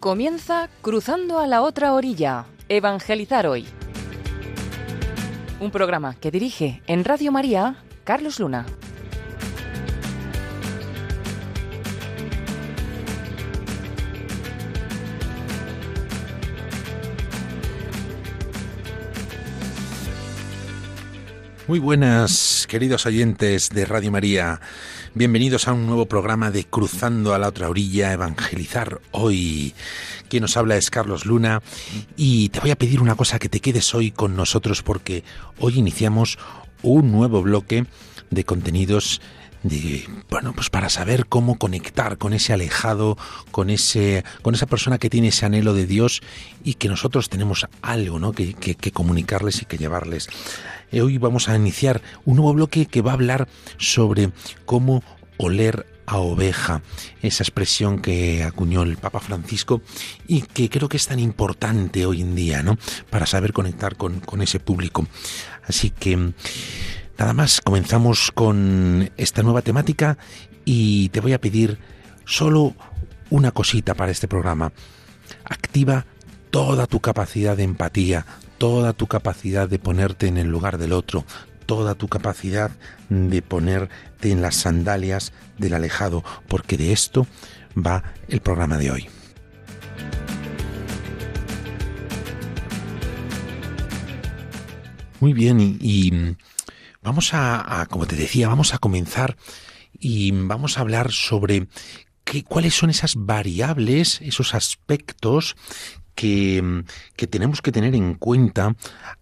Comienza Cruzando a la otra orilla, Evangelizar hoy. Un programa que dirige en Radio María Carlos Luna. Muy buenas, queridos oyentes de Radio María. Bienvenidos a un nuevo programa de Cruzando a la otra orilla, Evangelizar hoy. Quien nos habla es Carlos Luna y te voy a pedir una cosa, que te quedes hoy con nosotros porque hoy iniciamos un nuevo bloque de contenidos de bueno pues para saber cómo conectar con ese alejado con ese con esa persona que tiene ese anhelo de Dios y que nosotros tenemos algo ¿no? que, que, que comunicarles y que llevarles hoy vamos a iniciar un nuevo bloque que va a hablar sobre cómo oler a oveja, esa expresión que acuñó el Papa Francisco y que creo que es tan importante hoy en día, ¿no? Para saber conectar con, con ese público. Así que nada más, comenzamos con esta nueva temática y te voy a pedir solo una cosita para este programa. Activa toda tu capacidad de empatía, toda tu capacidad de ponerte en el lugar del otro, toda tu capacidad de ponerte en las sandalias del alejado, porque de esto va el programa de hoy. Muy bien, y, vamos a, a, como te decía, vamos a comenzar y vamos a hablar sobre qué, cuáles son esas variables, esos aspectos que, que, tenemos que tener en cuenta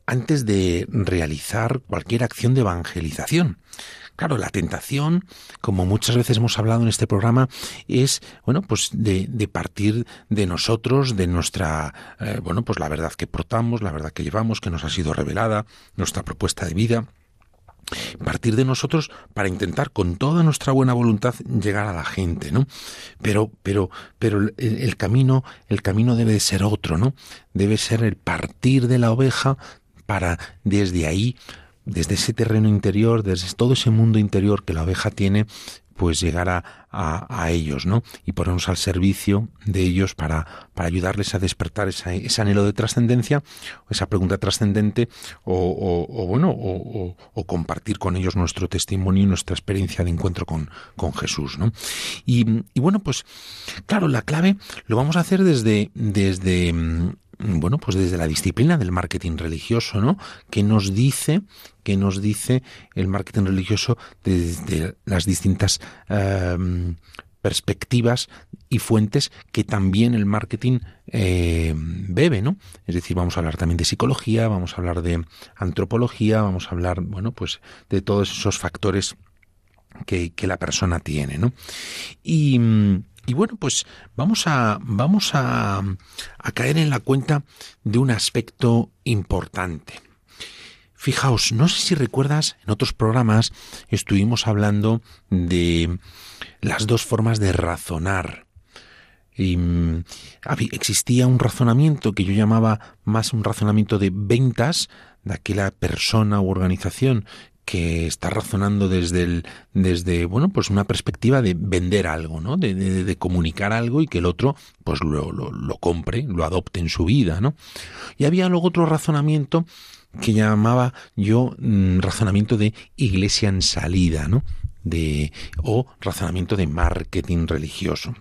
antes de realizar cualquier acción de evangelización. Claro, la tentación, como muchas veces hemos hablado en este programa, es, bueno, pues de, de partir de nosotros, de nuestra, eh, bueno, pues la verdad que portamos, la verdad que llevamos, que nos ha sido revelada, nuestra propuesta de vida partir de nosotros para intentar con toda nuestra buena voluntad llegar a la gente, ¿no? Pero, pero, pero el, camino, el camino debe de ser otro, ¿no? Debe ser el partir de la oveja para desde ahí, desde ese terreno interior, desde todo ese mundo interior que la oveja tiene, pues llegar a, a, a, ellos, ¿no? Y ponernos al servicio de ellos para, para ayudarles a despertar ese anhelo de trascendencia, esa pregunta trascendente, o, o, o, bueno, o, o, compartir con ellos nuestro testimonio y nuestra experiencia de encuentro con, con Jesús, ¿no? Y, y bueno, pues, claro, la clave lo vamos a hacer desde, desde bueno, pues desde la disciplina del marketing religioso, ¿no? Que nos dice, que nos dice el marketing religioso desde las distintas uh, perspectivas y fuentes que también el marketing eh, bebe, ¿no? Es decir, vamos a hablar también de psicología, vamos a hablar de antropología, vamos a hablar, bueno, pues de todos esos factores que, que la persona tiene, ¿no? Y y bueno, pues vamos a, vamos a, caer en la cuenta de un aspecto importante. Fijaos, no sé si recuerdas, en otros programas estuvimos hablando de las dos formas de razonar. Y existía un razonamiento que yo llamaba más un razonamiento de ventas de aquella persona u organización que está razonando desde desde, bueno, pues una perspectiva de vender algo, ¿no? De, de, comunicar algo y que el otro, pues lo, lo, compre, lo adopte en su vida, ¿no? Y había luego otro razonamiento que llamaba yo mmm, razonamiento de iglesia en salida, ¿no? De, o razonamiento de marketing religioso,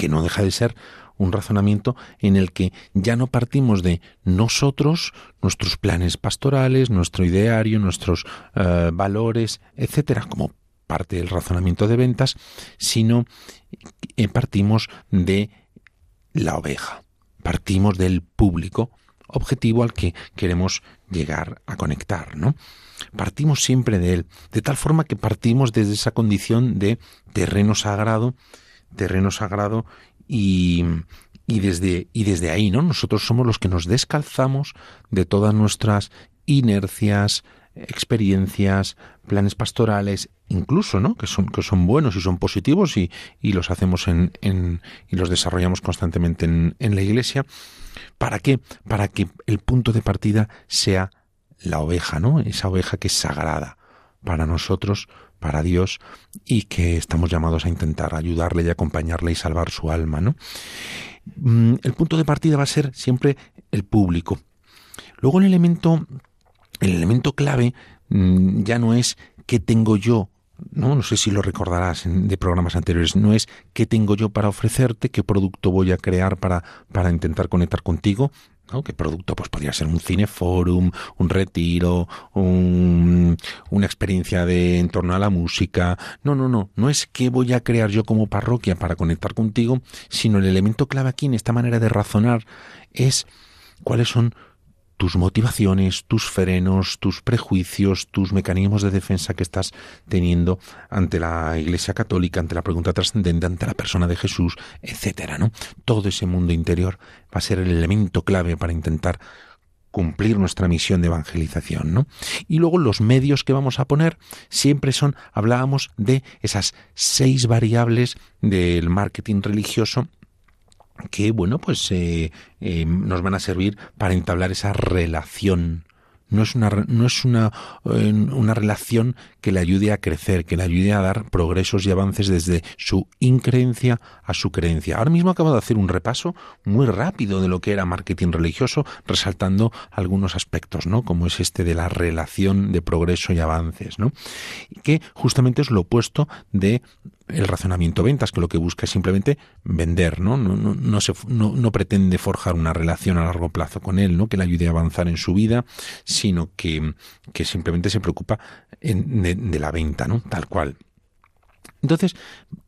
que no deja de ser un razonamiento en el que ya no partimos de nosotros, nuestros planes pastorales, nuestro ideario, nuestros uh, valores, etcétera, como parte del razonamiento de ventas, sino eh, partimos de la oveja, partimos del público objetivo al que queremos llegar a conectar, ¿no? Partimos siempre de él, de tal forma que partimos desde esa condición de terreno sagrado, terreno sagrado y, desde, desde ahí, ¿no? Nosotros somos los que nos descalzamos de todas nuestras inercias, experiencias, planes pastorales, incluso, ¿no? Que son, que son buenos y son positivos y, y los hacemos en, en, y los desarrollamos constantemente en, en la iglesia. ¿Para qué? Para que el punto de partida sea la oveja, ¿no? Esa oveja que es sagrada para nosotros, para Dios y que estamos llamados a intentar ayudarle y acompañarle y salvar su alma, ¿no? mm, el punto de partida va a ser siempre el público. Luego el elemento, el elemento clave mm, ya no es qué tengo yo no, no sé si lo recordarás de programas anteriores, no es qué tengo yo para ofrecerte, qué producto voy a crear para, para intentar conectar contigo, ¿Qué producto? Pues podría ser un cineforum, un retiro, un, una experiencia de en torno a la música. No, no, no. No es qué voy a crear yo como parroquia para conectar contigo, sino el elemento clave aquí en esta manera de razonar es cuáles son tus motivaciones, tus frenos, tus prejuicios, tus mecanismos de defensa que estás teniendo ante la Iglesia Católica, ante la pregunta trascendente, ante la persona de Jesús, etcétera, ¿no? Todo ese mundo interior va a ser el elemento clave para intentar cumplir nuestra misión de evangelización, ¿no? Y luego los medios que vamos a poner siempre son, hablábamos de esas seis variables del marketing religioso que bueno pues eh, eh, nos van a servir para entablar esa relación no es una no es una, eh, una relación que le ayude a crecer, que le ayude a dar progresos y avances desde su increencia a su creencia. Ahora mismo acabo de hacer un repaso muy rápido de lo que era marketing religioso, resaltando algunos aspectos, ¿no? Como es este de la relación de progreso y avances, ¿no? Que justamente es lo opuesto de el razonamiento ventas, que lo que busca es simplemente vender, ¿no? No, no, no, no, pretende forjar una relación a largo plazo con él, ¿no? Que le ayude a avanzar en su vida, sino que, que simplemente se preocupa de, la venta, ¿no? Tal cual. Entonces,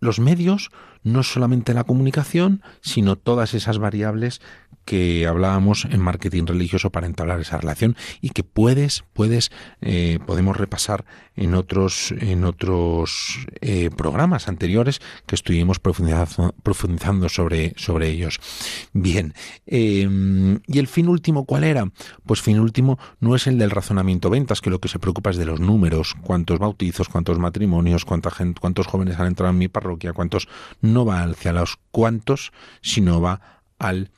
los medios, no solamente la comunicación, sino todas esas variables que hablábamos en marketing religioso para entablar esa relación y que puedes, puedes, eh, podemos repasar en otros, en otros eh, programas anteriores que estuvimos profundizando, profundizando sobre, sobre ellos. Bien, em, ¿y el fin último cuál era? Pues fin último no es el del razonamiento ventas, que lo que se preocupa es de los números, cuántos bautizos, cuántos matrimonios, cuánta gente, cuántos jóvenes han entrado en mi parroquia, cuántos no va hacia los cuántos, sino va al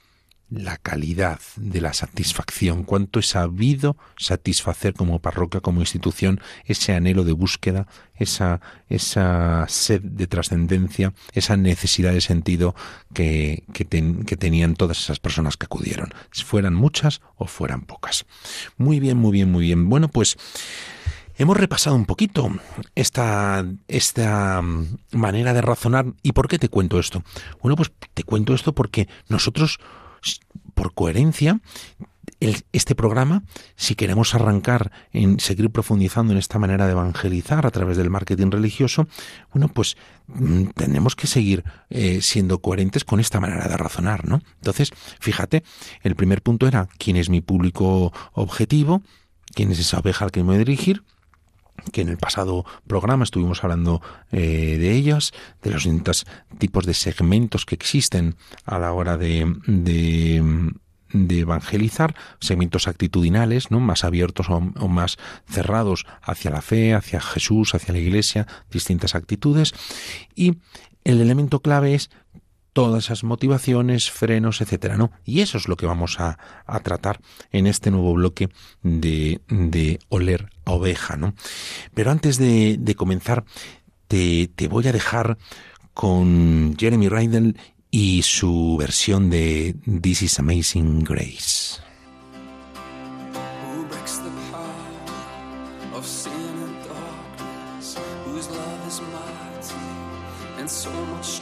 la calidad de la satisfacción, cuánto he sabido satisfacer como parroquia, como institución, ese anhelo de búsqueda, esa, esa sed de trascendencia, esa necesidad de sentido que, que, que, tenían todas esas personas que acudieron, fueran muchas o fueran pocas. Muy bien, muy bien, muy bien. Bueno, pues Hemos repasado un poquito esta, esta manera de razonar. ¿Y por qué te cuento esto? Bueno, pues te cuento esto porque nosotros por coherencia, este programa, si queremos arrancar en seguir profundizando en esta manera de evangelizar a través del marketing religioso, bueno, pues mm, tenemos que seguir eh, siendo coherentes con esta manera de razonar, ¿no? Entonces, fíjate, el primer punto era quién es mi público objetivo, quién es esa oveja al que me voy a dirigir, que en el pasado programa estuvimos hablando eh, de ellas, de los distintos tipos de segmentos que existen a la hora de, de, evangelizar, segmentos actitudinales, ¿no? más abiertos o, o, más cerrados hacia la fe, hacia Jesús, hacia la Iglesia, distintas actitudes. Y el elemento clave es todas esas motivaciones, frenos, etcétera, ¿no? Y eso es lo que vamos a, tratar en este nuevo bloque de, oler a oveja, ¿no? Pero antes de, comenzar, te, voy a dejar con Jeremy Rydell y su versión de This is Amazing Grace. so much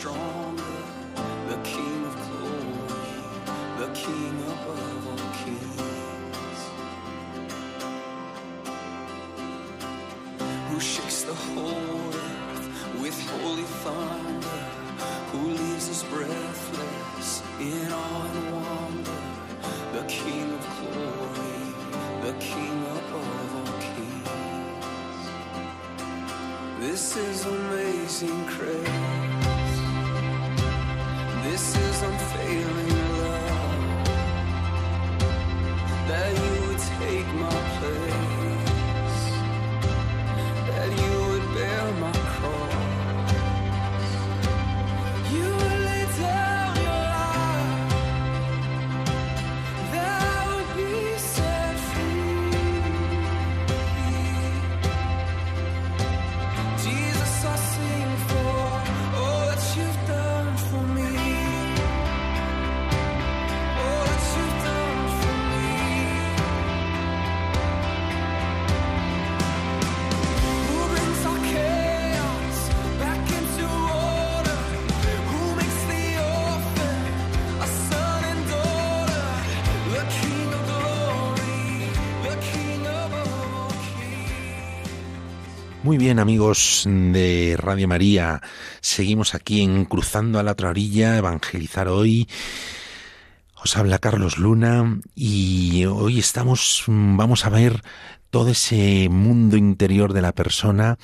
Muy bien amigos de Radio María, seguimos aquí en Cruzando a la otra orilla, evangelizar hoy. Os habla Carlos Luna y hoy estamos, vamos a ver todo ese mundo interior de la persona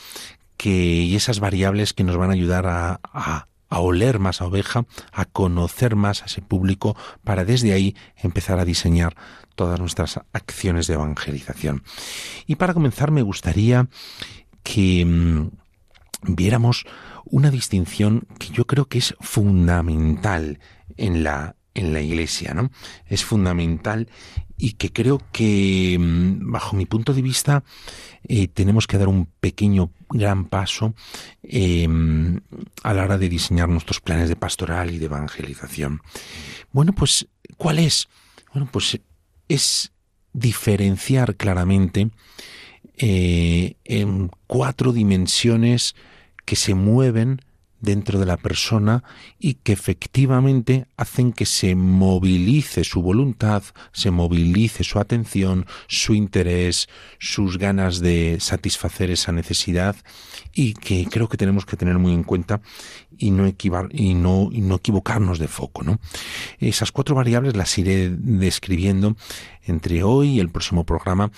que, y esas variables que nos van a ayudar a, a, a oler más a oveja, a conocer más a ese público, para desde ahí empezar a diseñar todas nuestras acciones de evangelización. Y para comenzar me gustaría que mm, viéramos una distinción que yo creo que es fundamental en la, en la Iglesia, ¿no? Es fundamental y que creo que, mm, bajo mi punto de vista, eh, tenemos que dar un pequeño, gran paso em, a la hora de diseñar nuestros planes de pastoral y de evangelización. Bueno, pues, ¿cuál es? Bueno, pues es diferenciar claramente eh, en cuatro dimensiones que se mueven dentro de la persona y que efectivamente hacen que se movilice su voluntad, se movilice su atención, su interés, sus ganas de satisfacer esa necesidad y que creo que tenemos que tener muy en cuenta y no, y no, no equivocarnos de foco. ¿no? Esas cuatro variables las iré describiendo entre hoy y el próximo programa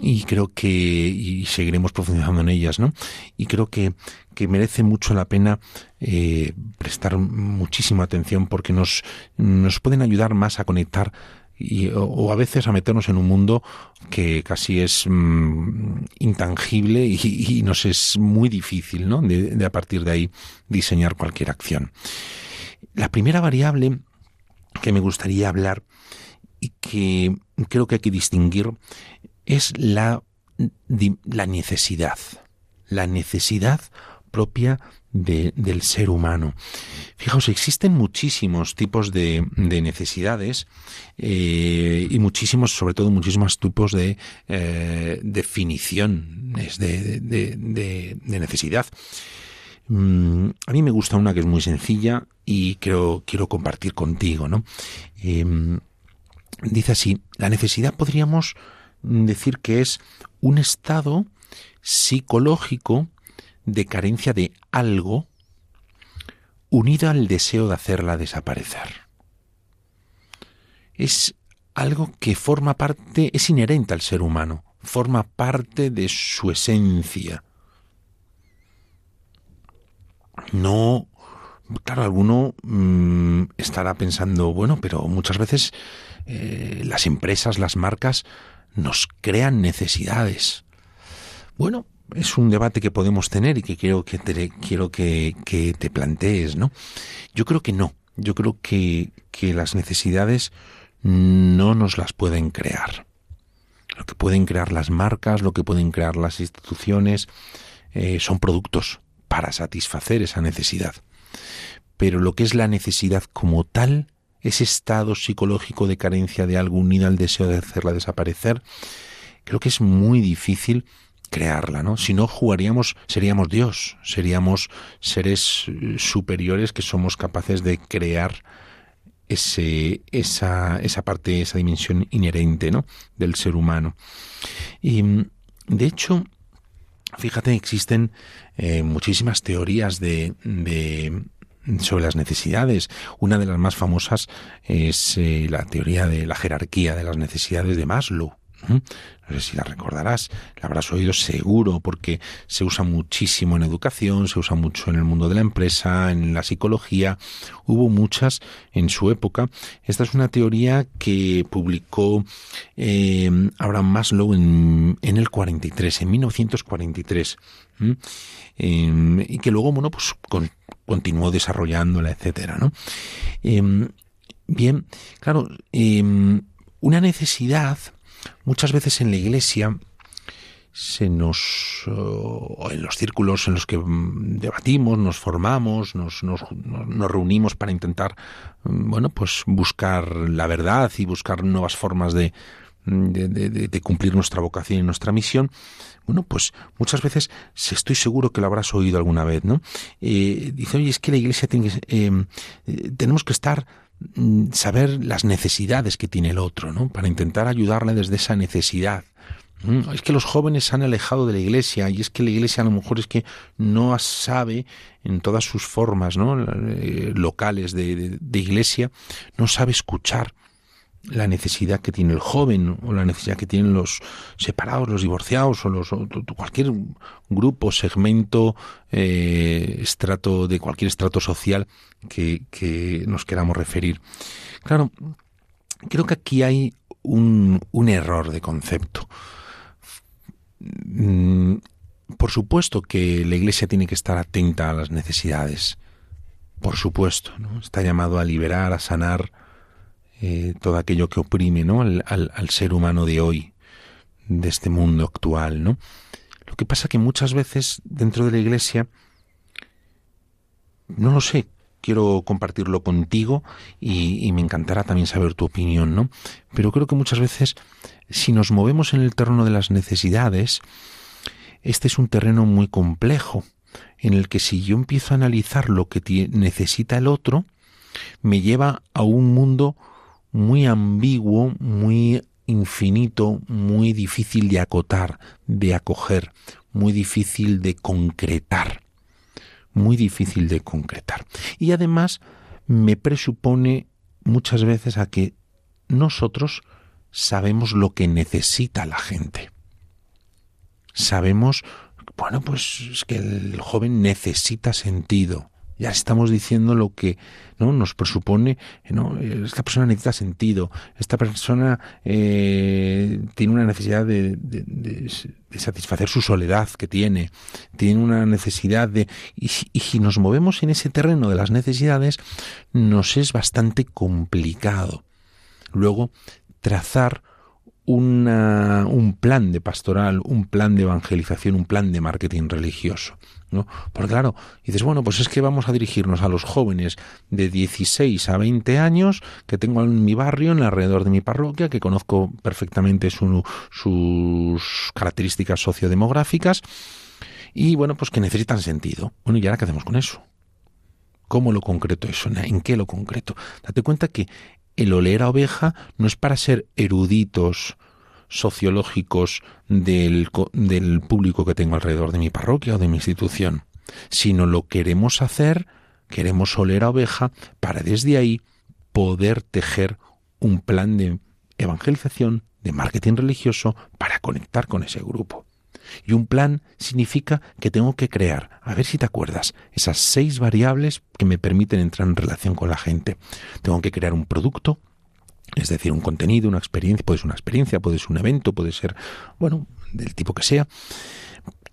y creo que y seguiremos profundizando en ellas, ¿no? Y creo que, que merece mucho la pena eh, prestar muchísima atención porque nos, nos pueden ayudar más a conectar y, o, a veces a meternos en un mundo que casi es mm, intangible y, y, nos es muy difícil, ¿no? De, de a partir de ahí diseñar cualquier acción. La primera variable que me gustaría hablar y que creo que hay que distinguir es la, la necesidad, la necesidad propia de, del ser humano. Fijaos, existen muchísimos tipos de, de necesidades eh, y muchísimos, sobre todo muchísimos tipos de eh, definiciones de, de, necesidad. Mm, a mí me gusta una que es muy sencilla y creo, quiero compartir contigo, ¿no? Eh, dice así, la necesidad podríamos decir que es un estado psicológico de carencia de algo unido al deseo de hacerla desaparecer. Es algo que forma parte, es inherente al ser humano, forma parte de su esencia. No, claro, alguno mmm, estará pensando, bueno, pero muchas veces eh, las empresas, las marcas, nos crean necesidades. Bueno, es un debate que podemos tener y que quiero que te, quiero que, te plantees, ¿no? Yo creo que no. Yo creo que, que las necesidades no nos las pueden crear. Lo que pueden crear las marcas, lo que pueden crear las instituciones, eh, son productos para satisfacer esa necesidad. Pero lo que es la necesidad como tal, ese estado psicológico de carencia de algo unido al deseo de hacerla desaparecer, creo que es muy difícil crearla, ¿no? Si no jugaríamos, seríamos Dios, seríamos seres eh, superiores que somos capaces de crear ese, esa, esa parte, esa dimensión inherente, ¿no? Del ser humano. Y, de hecho, fíjate, existen eh, muchísimas teorías de, de sobre las necesidades. Una de las más famosas es eh, la teoría de la jerarquía de las necesidades de Maslow. No sé si la recordarás, la habrás oído seguro porque se usa muchísimo en educación, se usa mucho en el mundo de la empresa, en la psicología. Hubo muchas en su época. Esta es una teoría que publicó eh, Abraham Maslow en, en el 43, en 1943. Eh, y que luego, bueno, pues con, continuó desarrollándola, etcétera, ¿no? Eh, bien, claro, eh, una necesidad, muchas veces en la iglesia, se nos en los círculos en los que mm, debatimos, nos formamos, nos, nos, nos, reunimos para intentar mm, bueno pues buscar la verdad y buscar nuevas formas de, de, de, de cumplir nuestra vocación y nuestra misión, bueno, pues muchas veces estoy seguro que lo habrás oído alguna vez, ¿no? Eh, dice, oye, es que la iglesia tiene que, eh, eh, tenemos que estar mm, saber las necesidades que tiene el otro, ¿no? Para intentar ayudarle desde esa necesidad Mm, es que los jóvenes se han alejado de la iglesia y es que la iglesia a lo mejor es que no sabe en todas sus formas ¿no? Eh, locales de, iglesia, no sabe escuchar la necesidad que tiene el joven o la necesidad que tienen los separados, los divorciados o, los, cualquier grupo, segmento, eh, estrato de cualquier estrato social que, que nos queramos referir. Claro, creo que aquí hay un, un error de concepto. Mm, por supuesto que la Iglesia tiene que estar atenta a las necesidades. Por supuesto, ¿no? Está llamado a liberar, a sanar eh, todo aquello que oprime. Al, al, ser humano de hoy, de este mundo actual, ¿no? Lo que pasa que muchas veces dentro de la Iglesia, no lo sé, quiero compartirlo contigo y, y, me encantará también saber tu opinión, ¿no? Pero creo que muchas veces si nos movemos en el terreno de las necesidades, este es un terreno muy complejo, en el que si yo empiezo a analizar lo que necesita el otro, me lleva a un mundo muy ambiguo, muy infinito, muy difícil de acotar, de acoger, muy difícil de concretar, muy difícil de concretar. Y además me presupone muchas veces a que nosotros sabemos lo que necesita la gente. Sabemos, bueno, pues es que el joven necesita sentido. Ya estamos diciendo lo que ¿no? nos presupone, esta persona necesita sentido, esta persona eh, tiene una necesidad de, satisfacer su soledad que tiene, tiene una necesidad de... Y, y si nos movemos en ese terreno de las necesidades, nos es bastante complicado. Luego, trazar una, un plan de pastoral, un plan de evangelización, un plan de marketing religioso. ¿No? Porque claro, dices, bueno, pues es que vamos a dirigirnos a los jóvenes de 16 a 20 años que tengo en mi barrio, en alrededor de mi parroquia, que conozco perfectamente su, sus características sociodemográficas y bueno, pues que necesitan sentido. Bueno, ¿y ahora qué hacemos con eso? ¿Cómo lo concreto eso? ¿En qué lo concreto? Date cuenta que el oler a oveja no es para ser eruditos sociológicos del, del público que tengo alrededor de mi parroquia o de mi institución, sino lo queremos hacer, queremos oler a oveja para desde ahí poder tejer un plan de evangelización, de marketing religioso para conectar con ese grupo. Y un plan significa que tengo que crear, a ver si te acuerdas, esas seis variables que me permiten entrar en relación con la gente. Tengo que crear un producto, es decir, un contenido, una experiencia, puede ser una experiencia, puede ser un evento, puede ser, bueno, del tipo que sea.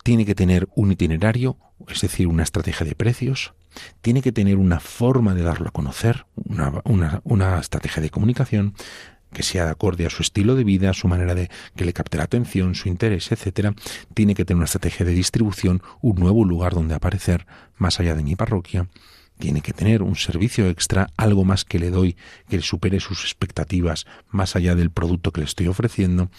Tiene que tener un itinerario, es decir, una estrategia de precios. Tiene que tener una forma de darlo a conocer, una, una, una estrategia de comunicación que sea de acorde a su estilo de vida, su manera de que le capte la atención, su interés, etcétera, tiene que tener una estrategia de distribución, un nuevo lugar donde aparecer más allá de mi parroquia, tiene que tener un servicio extra, algo más que le doy que supere sus expectativas más allá del producto que le estoy ofreciendo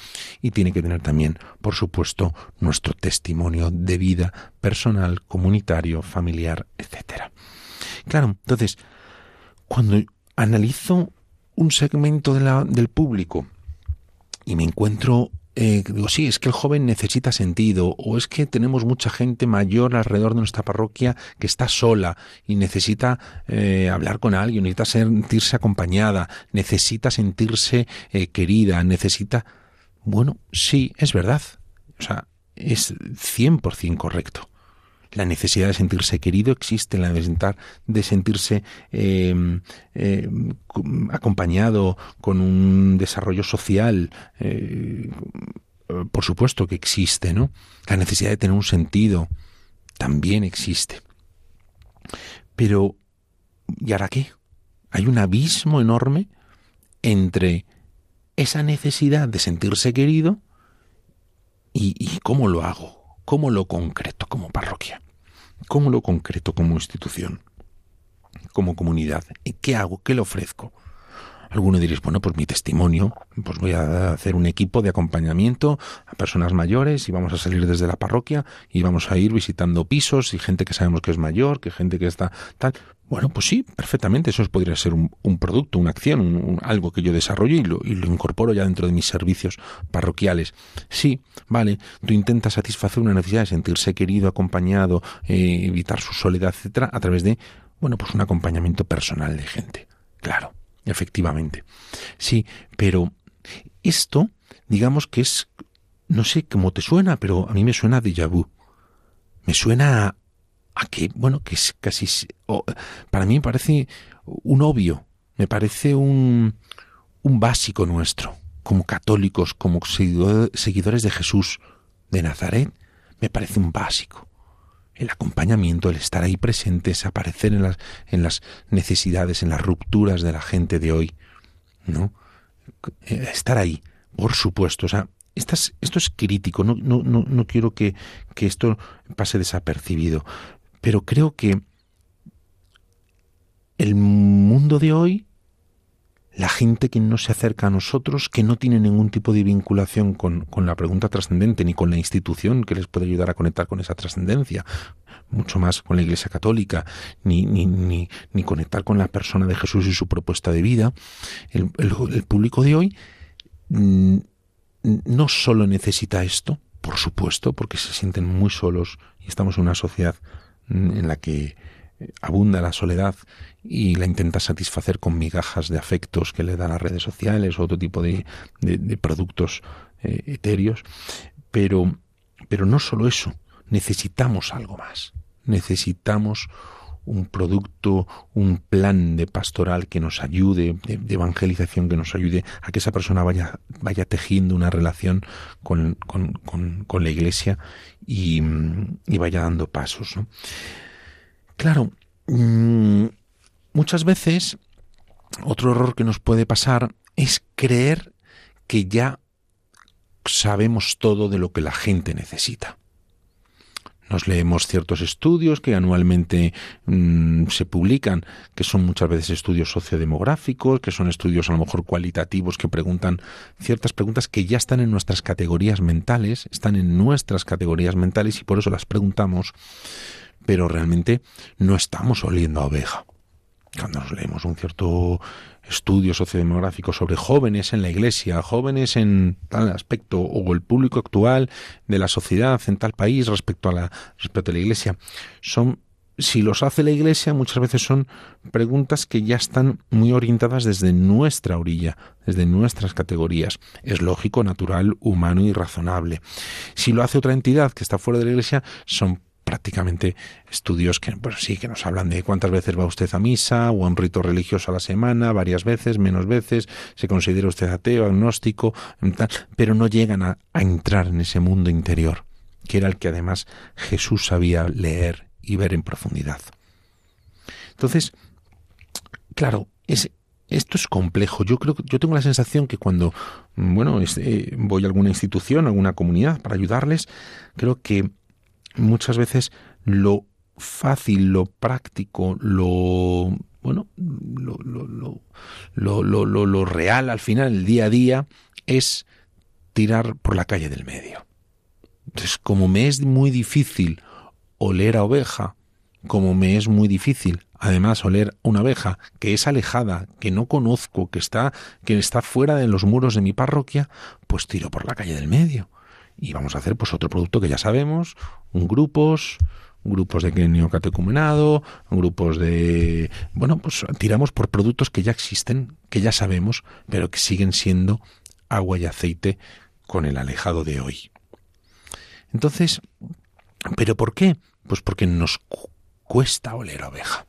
y tiene que tener también, por supuesto, nuestro testimonio de vida personal, comunitario, familiar, etcétera. Claro, entonces, cuando analizo un segmento del público y me encuentro eh, digo, sí, es que el joven necesita sentido, o es que tenemos mucha gente mayor alrededor de nuestra parroquia que está sola y necesita eh, hablar con alguien, necesita sentirse acompañada, necesita sentirse eh, querida, necesita... Bueno, sí, es verdad. O sea, es 100% correcto la necesidad de sentirse querido existe, la necesidad de sentirse em, em, acompañado con un desarrollo social, eh, por supuesto que existe, ¿no? La necesidad de tener un sentido también existe. Pero, ¿y ahora qué? Hay un abismo enorme entre esa necesidad de sentirse querido y, y cómo lo hago, cómo lo concreto como parroquia. ¿Cómo lo concreto como institución? Como comunidad. ¿Y qué hago? ¿Qué le ofrezco? Alguno diréis, bueno, pues mi testimonio, pues voy a hacer un equipo de acompañamiento a personas mayores y vamos a salir desde la parroquia y vamos a ir visitando pisos y gente que sabemos que es mayor, que gente que está tal. Bueno, pues sí, perfectamente, eso podría ser un, producto, una acción, algo que yo desarrollo y lo, incorporo ya dentro de mis servicios parroquiales. Sí, vale, tú intentas satisfacer una necesidad de sentirse querido, acompañado, eh, evitar su soledad, etcétera, a través de, bueno, pues un acompañamiento personal de gente. Claro efectivamente. Sí, pero esto, digamos que es, no sé cómo te suena, pero a mí me suena de vu. Me suena que, bueno, que es casi, para mí me parece un obvio, me parece un, un básico nuestro, como católicos, como seguidores de Jesús de Nazaret, me parece un básico el acompañamiento, el estar ahí presentes, aparecer en las, en las necesidades, en las rupturas de la gente de hoy, ¿no? Eh, estar ahí, por supuesto. O sea, estas, esto es crítico, no, no, no, no quiero que, que esto pase desapercibido, pero creo que el mundo de hoy la gente que no se acerca a nosotros, que no tiene ningún tipo de vinculación con, con la pregunta trascendente, ni con la institución que les puede ayudar a conectar con esa trascendencia, mucho más con la Iglesia Católica, ni, ni, ni, conectar con la persona de Jesús y su propuesta de vida, el, el público de hoy mm, no solo necesita esto, por supuesto, porque se sienten muy solos y estamos en una sociedad en la que abunda la soledad y la intenta satisfacer con migajas de afectos que le dan las redes sociales o otro tipo de, productos eh, etéreos. Pero, pero no solo eso, necesitamos algo más. Necesitamos un producto, un plan de pastoral que nos ayude, de, evangelización que nos ayude a que esa persona vaya, vaya tejiendo una relación con, con, con, la iglesia y, y, vaya dando pasos. ¿no? Claro, mm, muchas veces otro error que nos puede pasar es creer que ya sabemos todo de lo que la gente necesita. Nos leemos ciertos estudios que anualmente mm, se publican, que son muchas veces estudios sociodemográficos, que son estudios a lo mejor cualitativos que preguntan ciertas preguntas que ya están en nuestras categorías mentales, están en nuestras categorías mentales y por eso las preguntamos pero realmente no estamos oliendo a oveja. Cuando nos leemos un cierto estudio sociodemográfico sobre jóvenes en la iglesia, jóvenes en tal aspecto, o el público actual de la sociedad en tal país respecto a la, respecto a la iglesia, son si los hace la Iglesia, muchas veces son preguntas que ya están muy orientadas desde nuestra orilla, desde nuestras categorías. Es lógico, natural, humano y razonable. Si lo hace otra entidad que está fuera de la Iglesia, son prácticamente estudios que, sí, que nos hablan de cuántas veces va usted a misa o a un rito religioso a la semana, varias veces, menos veces, se considera usted ateo, agnóstico, pero no llegan a, entrar en ese mundo interior, que era el que además Jesús sabía leer y ver en profundidad. Entonces, claro, es, esto es complejo. Yo creo yo tengo la sensación que cuando bueno, eh, voy a alguna institución, a alguna comunidad para ayudarles, creo que muchas veces lo fácil, lo práctico, lo bueno, lo, lo, lo, lo, real al final, el día a día, es tirar por la calle del medio. Entonces, como me es muy difícil oler a oveja, como me es muy difícil además oler una abeja que es alejada, que no conozco, que está que está fuera de los muros de mi parroquia, pues tiro por la calle del medio y vamos a hacer pues otro producto que ya sabemos, un grupos, grupos de neocatecumenado, grupos de bueno, pues tiramos por productos que ya existen, que ya sabemos, pero que siguen siendo agua y aceite con el alejado de hoy. Entonces, ¿pero por qué? Pues porque nos cuesta oler a oveja.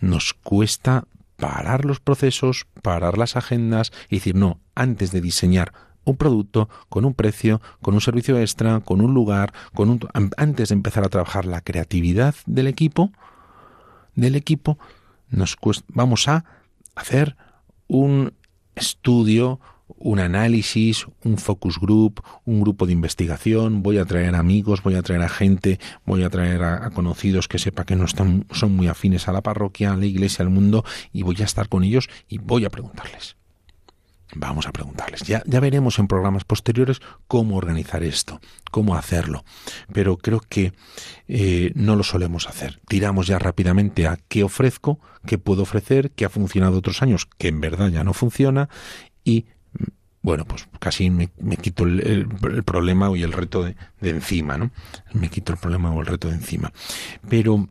Nos cuesta parar los procesos, parar las agendas y decir, no, antes de diseñar un producto con un precio, con un servicio extra, con un lugar, con un antes de empezar a trabajar la creatividad del equipo, del equipo nos vamos a hacer un estudio, un análisis, un focus group, un grupo de investigación, voy a traer amigos, voy a traer a gente, voy a traer a, conocidos que sepa que no están, son muy afines a la parroquia, a la iglesia, al mundo, y voy a estar con ellos y voy a preguntarles. Vamos a preguntarles. Ya, ya veremos en programas posteriores cómo organizar esto, cómo hacerlo. Pero creo que eh, no lo solemos hacer. Tiramos ya rápidamente a qué ofrezco, qué puedo ofrecer, qué ha funcionado otros años, que en verdad ya no funciona, y bueno, pues casi me, quito el, problema y el reto de, encima, ¿no? Me quito el problema o el reto de encima. Pero,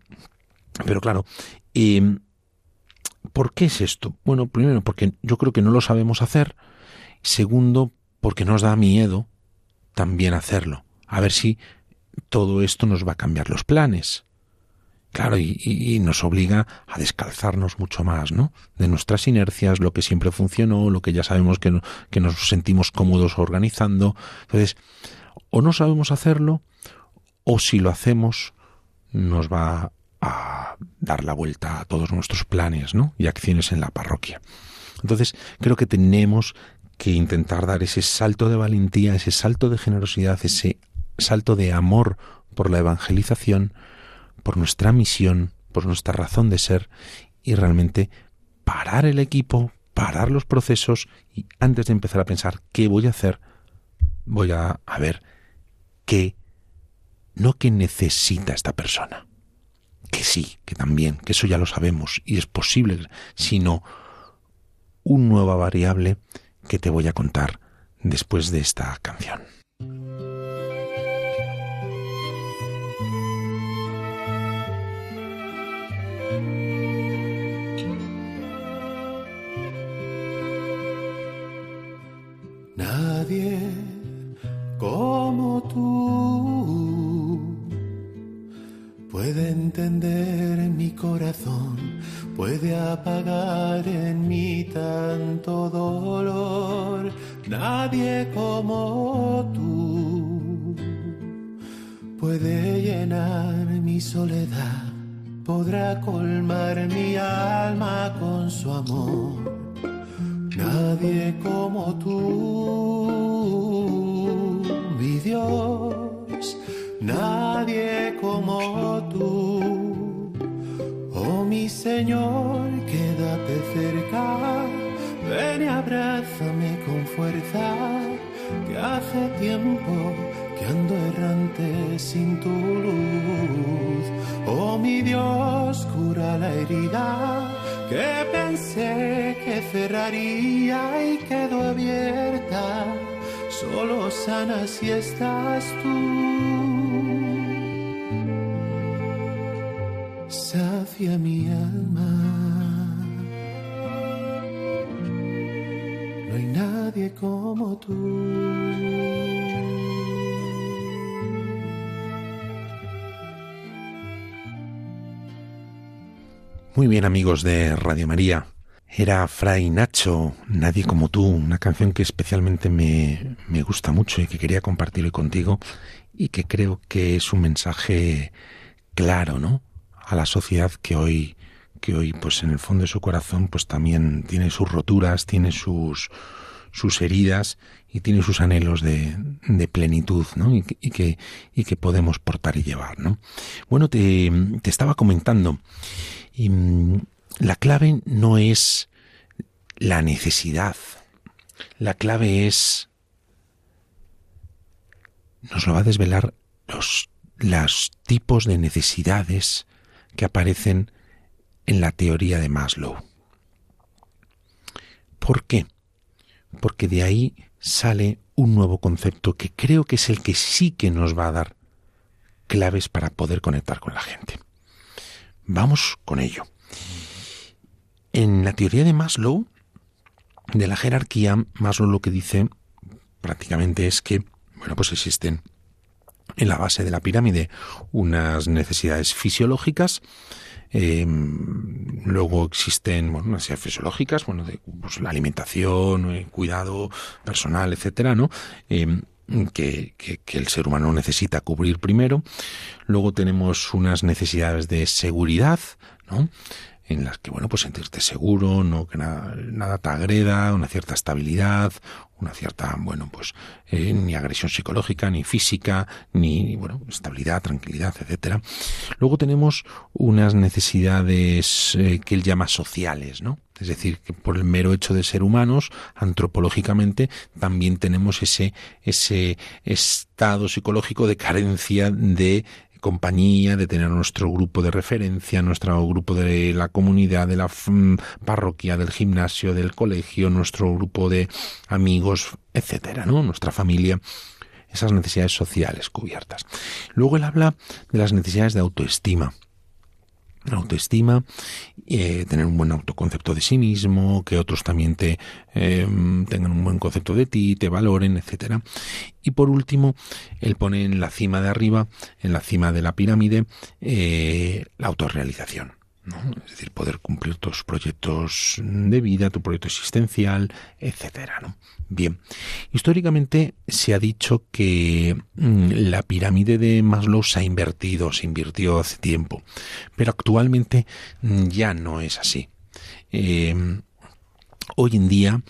pero claro, eh, ¿por qué es esto? Bueno, primero, porque yo creo que no lo sabemos hacer. Segundo, porque nos da miedo también hacerlo. A ver si todo esto nos va a cambiar los planes. Claro, y, nos obliga a descalzarnos mucho más, ¿no? De nuestras inercias, lo que siempre funcionó, lo que ya sabemos que, que nos sentimos cómodos organizando. Entonces, o no sabemos hacerlo, o si lo hacemos, nos va a dar la vuelta a todos nuestros planes, ¿no? Y acciones en la parroquia. Entonces, creo que tenemos que intentar dar ese salto de valentía, ese salto de generosidad, ese salto de amor por la evangelización por nuestra misión, por nuestra razón de ser y realmente parar el equipo, parar los procesos y antes de empezar a pensar qué voy a hacer, voy a, ver qué, no que necesita esta persona, que sí, que también, que eso ya lo sabemos y es posible, sino una nueva variable que te voy a contar después de esta canción. Nadie mi corazón, puede apagar en mí tanto dolor. Nadie como tú puede llenar mi soledad, podrá colmar mi alma con su amor Nadie como tú, mi Dios, nadie como tú. Mi Señor, quédate cerca, ven y abrázame con fuerza, que hace tiempo que ando errante sin tu luz. Oh mi Dios, cura la herida que pensé que cerraría y quedó abierta, solo sana si estás tú. Mi alma. No hay nadie como tú. Muy bien amigos de Radio María. Era Fray Nacho, Nadie como tú, una canción que especialmente me, me gusta mucho y que quería compartir hoy contigo y que creo que es un mensaje claro, ¿no? A la sociedad que hoy, que hoy, pues en el fondo de su corazón, pues también tiene sus roturas, tiene sus, sus heridas y tiene sus anhelos de, plenitud, ¿no? Y, que, y que podemos portar y llevar, ¿no? Bueno, te, te estaba comentando mm, la clave no es la necesidad. La clave es... Nos lo va a desvelar los, los tipos de necesidades que aparecen en la teoría de Maslow. ¿Por qué? Porque de ahí sale un nuevo concepto que creo que es el que sí que nos va a dar claves para poder conectar con la gente. Vamos con ello. En la teoría de Maslow, de la jerarquía, Maslow lo que dice prácticamente es que, bueno, pues existen en la base de la pirámide unas necesidades fisiológicas, em, luego existen bueno, unas necesidades fisiológicas, bueno, de pues, la alimentación, el cuidado personal, etcétera, ¿no? Em, que, el ser humano necesita cubrir primero. Luego tenemos unas necesidades de seguridad, ¿no? En las que, bueno, pues sentirte seguro, no que nada, nada te agreda, una cierta estabilidad, una cierta, bueno, pues eh, ni agresión psicológica, ni física, ni, bueno, estabilidad, tranquilidad, etcétera. Luego tenemos unas necesidades eh, que él llama sociales, ¿no? Es decir, que por el mero hecho de ser humanos, antropológicamente, también tenemos ese, ese estado psicológico de carencia de compañía, de tener nuestro grupo de referencia, nuestro grupo de la comunidad, de la mm, parroquia, del gimnasio, del colegio, nuestro grupo de amigos, etcétera, ¿no? Nuestra familia esas necesidades sociales cubiertas. Luego él habla de las necesidades de autoestima autoestima, eh, tener un buen autoconcepto de sí mismo, que otros también te em, tengan un buen concepto de ti, te valoren, etcétera. Y por último, él pone en la cima de arriba, en la cima de la pirámide, eh, la autorrealización. Es decir, poder cumplir tus proyectos de vida, tu proyecto existencial, etcétera, ¿no? Bien, históricamente se ha dicho que mm, la pirámide de Maslow se ha invertido, se invirtió hace tiempo, pero actualmente mm, ya no es así. Em, hoy en día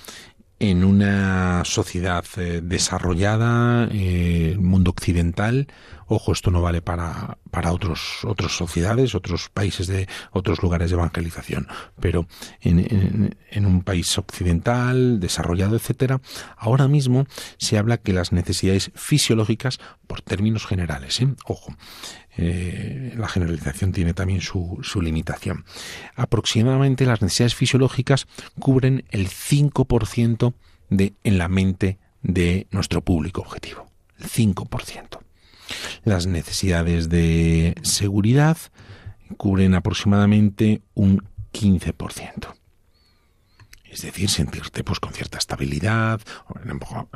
en una sociedad eh, desarrollada, eh, mundo occidental, ojo, esto no vale para, para otros, otras sociedades, otros países de, otros lugares de evangelización, pero en, en, un país occidental, desarrollado, etcétera, ahora mismo se habla que las necesidades fisiológicas, por términos generales, ¿eh? ojo, eh, la generalización tiene también su, su, limitación. Aproximadamente las necesidades fisiológicas cubren el 5% de, en la mente de nuestro público objetivo. El 5%. Las necesidades de seguridad cubren aproximadamente un 15% es decir, sentirte pues con cierta estabilidad,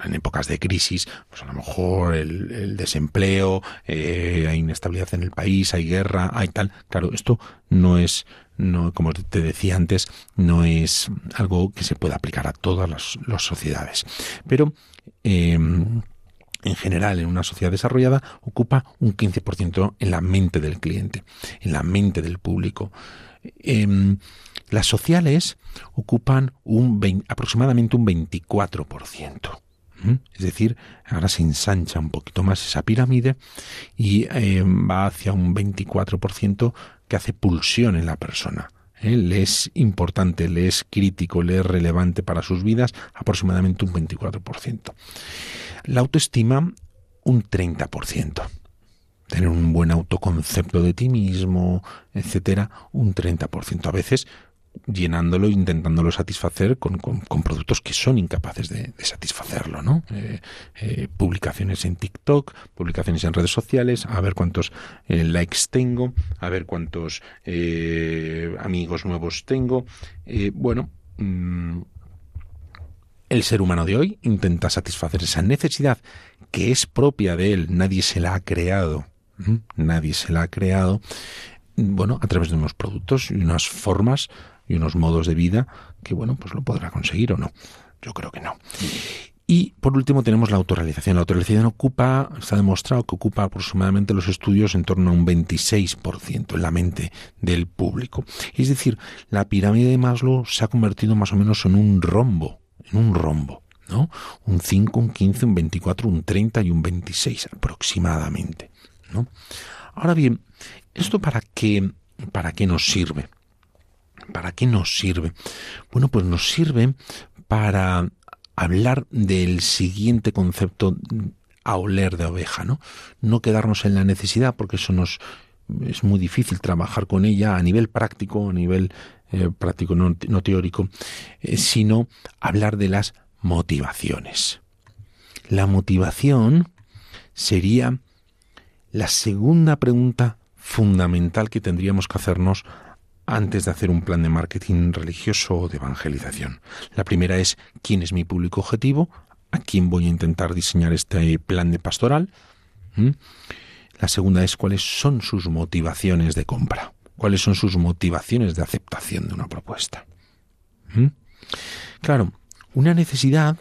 en, épocas de crisis, pues a lo mejor el, desempleo, eh, hay inestabilidad en el país, hay guerra, hay tal. Claro, esto no es, no, como te decía antes, no es algo que se pueda aplicar a todas las, sociedades. Pero em, en general, en una sociedad desarrollada, ocupa un 15% en la mente del cliente, en la mente del público. Em, las sociales ocupan un aproximadamente un 24%. Es decir, ahora se ensancha un poquito más esa pirámide y em, va hacia un 24% que hace pulsión en la persona. ¿eh? Le es importante, le es crítico, le es relevante para sus vidas, aproximadamente un 24%. La autoestima, un 30% tener un buen autoconcepto de ti mismo, etcétera, un 30%. A veces llenándolo, intentándolo satisfacer con, con, productos que son incapaces de, satisfacerlo, ¿no? Eh, eh, publicaciones en TikTok, publicaciones en redes sociales, a ver cuántos eh, likes tengo, a ver cuántos amigos nuevos tengo. bueno, mm, el ser humano de hoy intenta satisfacer esa necesidad que es propia de él, nadie se la ha creado, nadie se la ha creado, bueno, a través de unos productos y unas formas y unos modos de vida que, bueno, pues lo podrá conseguir o no. Yo creo que no. Y por último tenemos la autorrealización. La autorrealización ocupa, está demostrado que ocupa aproximadamente los estudios en torno a un 26% en la mente del público. Es decir, la pirámide de Maslow se ha convertido más o menos en un rombo, en un rombo, ¿no? Un 5, un 15, un 24, un 30 y un 26 aproximadamente, ¿no? Ahora bien, ¿esto para qué, para qué nos sirve? ¿Para qué nos sirve? Bueno, pues nos sirve para hablar del siguiente concepto a oler de oveja, ¿no? No quedarnos en la necesidad, porque eso nos es muy difícil trabajar con ella a nivel práctico, a nivel eh, práctico, no, teórico, eh, sino hablar de las motivaciones. La motivación sería la segunda pregunta fundamental que tendríamos que hacernos antes de hacer un plan de marketing religioso o de evangelización. La primera es quién es mi público objetivo, a quién voy a intentar diseñar este plan de pastoral. La segunda es cuáles son sus motivaciones de compra, cuáles son sus motivaciones de aceptación de una propuesta. Claro, una necesidad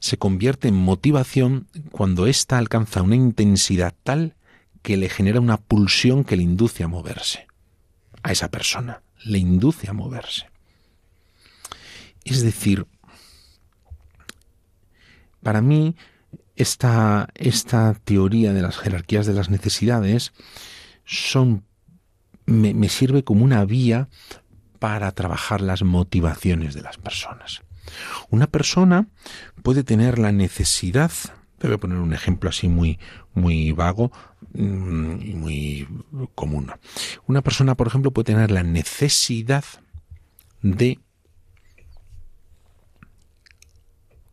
se convierte en motivación cuando ésta alcanza una intensidad tal que le genera una pulsión que le induce a moverse a esa persona le induce a moverse. Es decir, para mí, esta, esta teoría de las jerarquías de las necesidades son, me, me sirve como una vía para trabajar las motivaciones de las personas. Una persona puede tener la necesidad, te voy a poner un ejemplo así muy, muy vago y muy común. Una persona, por ejemplo, puede tener la necesidad de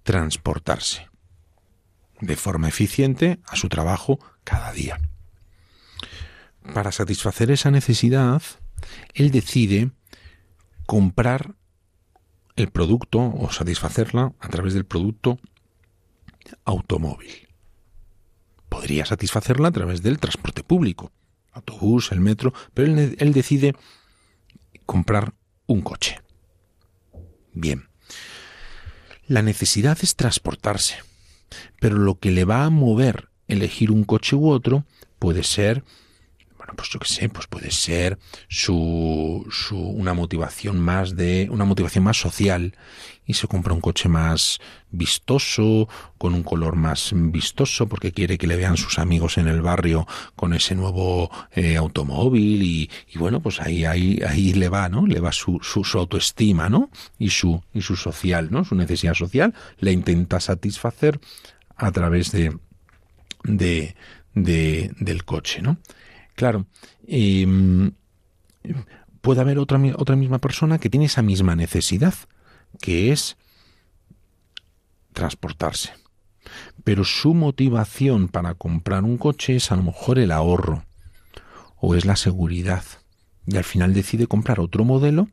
transportarse de forma eficiente a su trabajo cada día. Para satisfacer esa necesidad, él decide comprar el producto o satisfacerla a través del producto automóvil. Podría satisfacerla a través del transporte público, autobús, el metro, pero él, decide comprar un coche. Bien, la necesidad es transportarse, pero lo que le va a mover elegir un coche u otro puede ser pues yo qué sé, pues puede ser su, su, una motivación más de, una motivación más social y se compra un coche más vistoso, con un color más vistoso, porque quiere que le vean sus amigos en el barrio con ese nuevo eh, automóvil y, bueno, pues ahí, ahí, ahí le va, ¿no? Le va su, su, autoestima, ¿no? Y su, y su social, ¿no? Su necesidad social, le intenta satisfacer a través de, de, de, del coche, ¿no? Claro, eh, puede haber otra, otra misma persona que tiene esa misma necesidad, que es transportarse. Pero su motivación para comprar un coche es a lo mejor el ahorro o es la seguridad. Y al final decide comprar otro modelo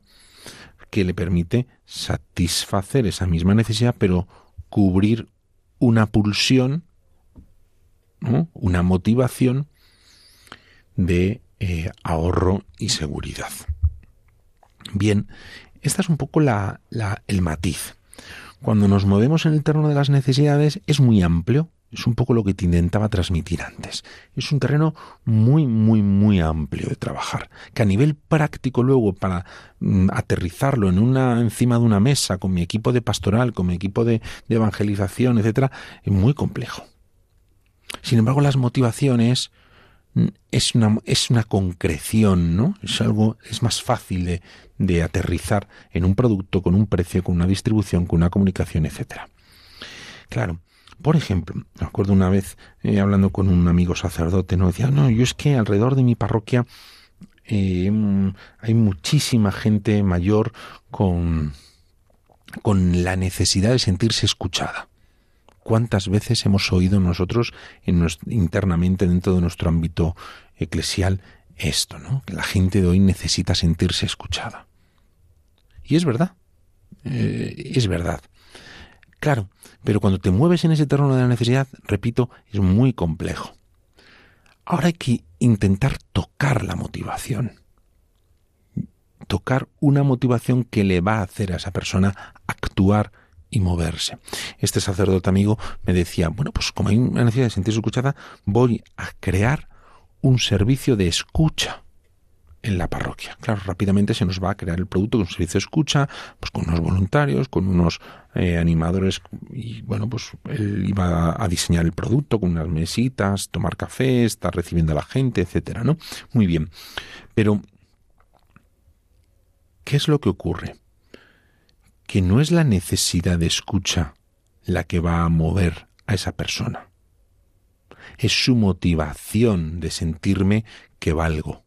que le permite satisfacer esa misma necesidad, pero cubrir una pulsión, una motivación de eh, ahorro y seguridad. Bien, esta es un poco la, el matiz. Cuando nos movemos en el terreno de las necesidades es muy amplio, es un poco lo que te intentaba transmitir antes. Es un terreno muy, muy, muy amplio de trabajar, que a nivel práctico luego para mm, aterrizarlo en una, encima de una mesa con mi equipo de pastoral, con mi equipo de, de evangelización, etcétera, es muy complejo. Sin embargo, las motivaciones es una, es una concreción, ¿no? Es algo, es más fácil de, de aterrizar en un producto con un precio, con una distribución, con una comunicación, etcétera. Claro, por ejemplo, me acuerdo una vez eh, hablando con un amigo sacerdote, no decía, no, yo es que alrededor de mi parroquia eh, hay muchísima gente mayor con, con la necesidad de sentirse escuchada. ¿Cuántas veces hemos oído nosotros en internamente dentro de nuestro ámbito eclesial esto, ¿no? Que la gente de hoy necesita sentirse escuchada. Y es verdad, eh, es verdad. Claro, pero cuando te mueves en ese terreno de la necesidad, repito, es muy complejo. Ahora hay que intentar tocar la motivación. Tocar una motivación que le va a hacer a esa persona actuar y moverse. Este sacerdote amigo me decía, bueno, pues como hay una necesidad de sentirse escuchada, voy a crear un servicio de escucha en la parroquia. Claro, rápidamente se nos va a crear el producto con un servicio de escucha, pues con unos voluntarios, con unos eh, animadores y bueno, pues él iba a diseñar el producto con unas mesitas, tomar café, estar recibiendo a la gente, etcétera, ¿no? Muy bien. Pero ¿qué es lo que ocurre? Que no es la necesidad de escucha la que va a mover a esa persona. Es su motivación de sentirme que valgo.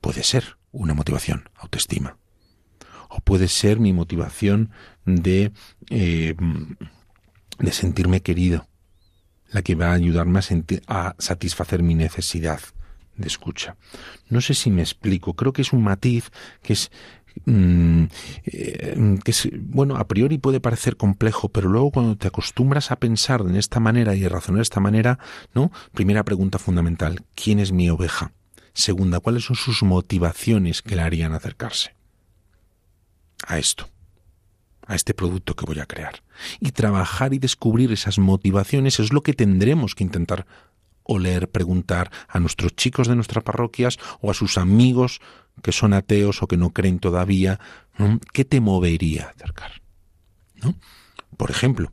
Puede ser una motivación, autoestima. O puede ser mi motivación de, eh, de sentirme querido, la que va a ayudarme a, a satisfacer mi necesidad de escucha. No sé si me explico, creo que es un matiz que es Mm, eh, que bueno, a priori puede parecer complejo, pero luego cuando te acostumbras a pensar en esta manera y a razonar de esta manera, ¿no? Primera pregunta fundamental, ¿quién es mi oveja? Segunda, ¿cuáles son sus motivaciones que le harían acercarse a esto? a este producto que voy a crear. Y trabajar y descubrir esas motivaciones es lo que tendremos que intentar oler, preguntar a nuestros chicos de nuestras parroquias o a sus amigos que son ateos o que no creen todavía, ¿qué te movería a acercar? ¿No? Por ejemplo,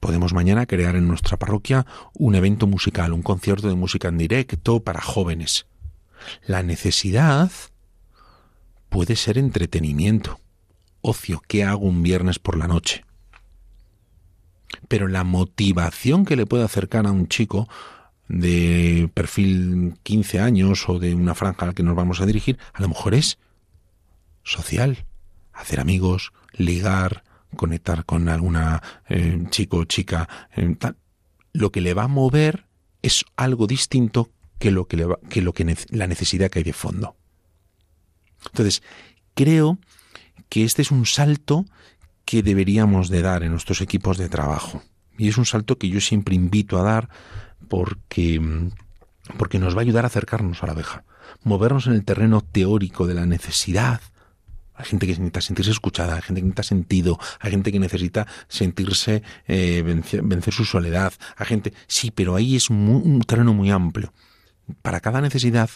podemos mañana crear en nuestra parroquia un evento musical, un concierto de música en directo para jóvenes. La necesidad puede ser entretenimiento, ocio, ¿qué hago un viernes por la noche? Pero la motivación que le puede acercar a un chico de perfil 15 años o de una franja al que nos vamos a dirigir, a lo mejor es social, hacer amigos, ligar, conectar con alguna eh, chico o chica, eh, lo que le va a mover es algo distinto que lo que, le va, que, lo que la necesidad que hay de fondo. Entonces, creo que este es un salto que deberíamos de dar en nuestros equipos de trabajo. Y es un salto que yo siempre invito a dar porque, porque nos va a ayudar a acercarnos a la abeja, movernos en el terreno teórico de la necesidad. Hay gente que necesita sentirse escuchada, hay gente que necesita sentido, hay gente que necesita sentirse eh, vencer, su soledad, hay gente... Sí, pero ahí es un terreno muy amplio. Para cada necesidad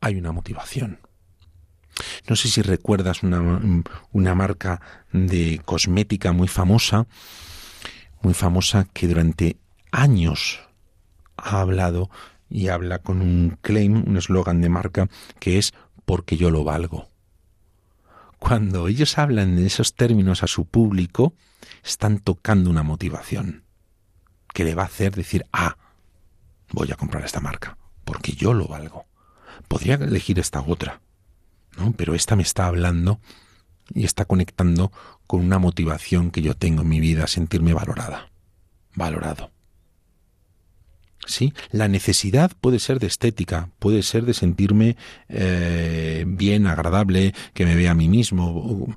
hay una motivación. No sé si recuerdas una, una marca de cosmética muy famosa, muy famosa que durante años ha hablado y habla con un claim, un eslogan de marca que es porque yo lo valgo. Cuando ellos hablan de esos términos a su público, están tocando una motivación que le va a hacer decir, ah, voy a comprar esta marca, porque yo lo valgo. Podría elegir esta otra, ¿no? Pero esta me está hablando y está conectando con una motivación que yo tengo en mi vida, sentirme valorada, valorado. Sí, la necesidad puede ser de estética, puede ser de sentirme eh, bien, agradable, que me vea a mí mismo,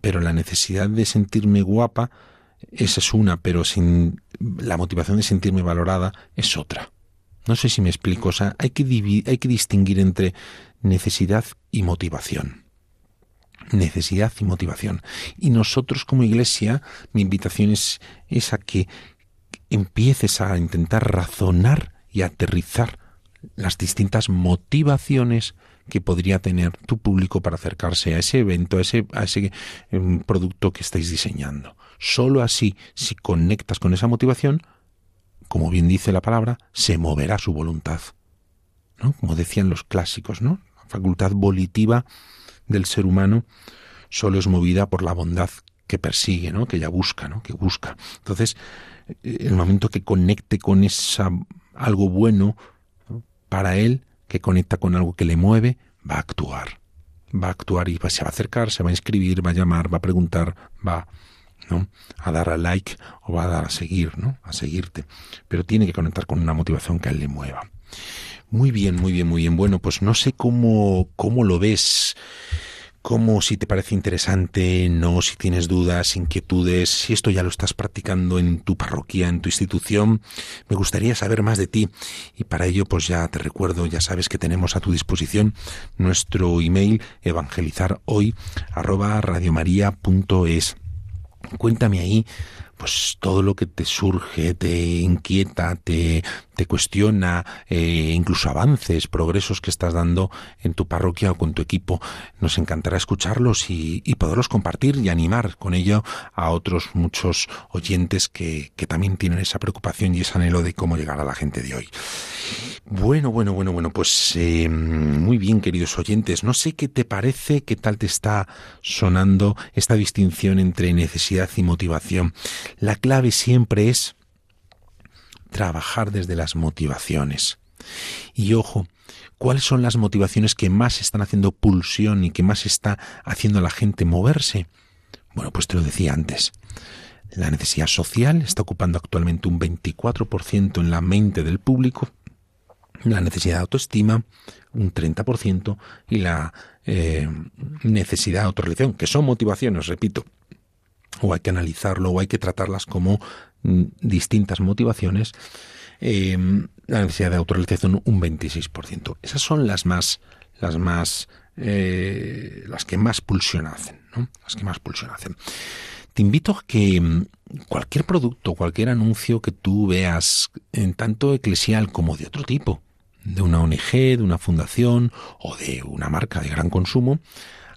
pero la necesidad de sentirme guapa, esa es una, pero sin la motivación de sentirme valorada es otra. No sé si me explico, o sea, hay que, hay que distinguir entre necesidad y motivación. Necesidad y motivación. Y nosotros como iglesia, mi invitación es, es a que empieces a intentar razonar y aterrizar las distintas motivaciones que podría tener tu público para acercarse a ese evento, a ese, em, producto que estáis diseñando. Solo así, si conectas con esa motivación, como bien dice la palabra, se moverá su voluntad. ¿no? Como decían los clásicos, ¿no? La facultad volitiva del ser humano solo es movida por la bondad que persigue, ¿no? Que ella busca, ¿no? Que busca. Entonces, el momento que conecte con esa algo bueno para él, que conecta con algo que le mueve, va a actuar. Va a actuar y se va a acercar, se va a inscribir, va a llamar, va a preguntar, va ¿no? a dar a like o va a dar a seguir, ¿no? a seguirte. Pero tiene que conectar con una motivación que a él le mueva. Muy bien, muy bien, muy bien. Bueno, pues no sé cómo, cómo lo ves como si te parece interesante, no, si tienes dudas, inquietudes, si esto ya lo estás practicando en tu parroquia, en tu institución, me gustaría saber más de ti y para ello pues ya te recuerdo, ya sabes que tenemos a tu disposición nuestro email evangelizar hoy arroba. Cuéntame ahí pues todo lo que te surge, te inquieta, te, te cuestiona, eh, incluso avances, progresos que estás dando en tu parroquia o con tu equipo. Nos encantará escucharlos y, y poderlos compartir y animar con ello a otros muchos oyentes que, que también tienen esa preocupación y ese anhelo de cómo llegar a la gente de hoy. Bueno, bueno, bueno, bueno, pues eh, muy bien, queridos oyentes. No sé qué te parece, qué tal te está sonando esta distinción entre necesidad y motivación. La clave siempre es trabajar desde las motivaciones. Y ojo, ¿cuáles son las motivaciones que más están haciendo pulsión y que más está haciendo a la gente moverse? Bueno, pues te lo decía antes. La necesidad social está ocupando actualmente un 24% en la mente del público, la necesidad de autoestima un 30% y la eh, necesidad de autorrealización, que son motivaciones, repito, o hay que analizarlo o hay que tratarlas como distintas motivaciones, eh, la necesidad de autorrealización un 26%. Esas son las más, las más, eh, las que más pulsión hacen, ¿no? Las que más pulsión hacen. te invito a que mm, cualquier producto, cualquier anuncio que tú veas, en tanto eclesial como de otro tipo, de una ONG, de una fundación o de una marca de gran consumo,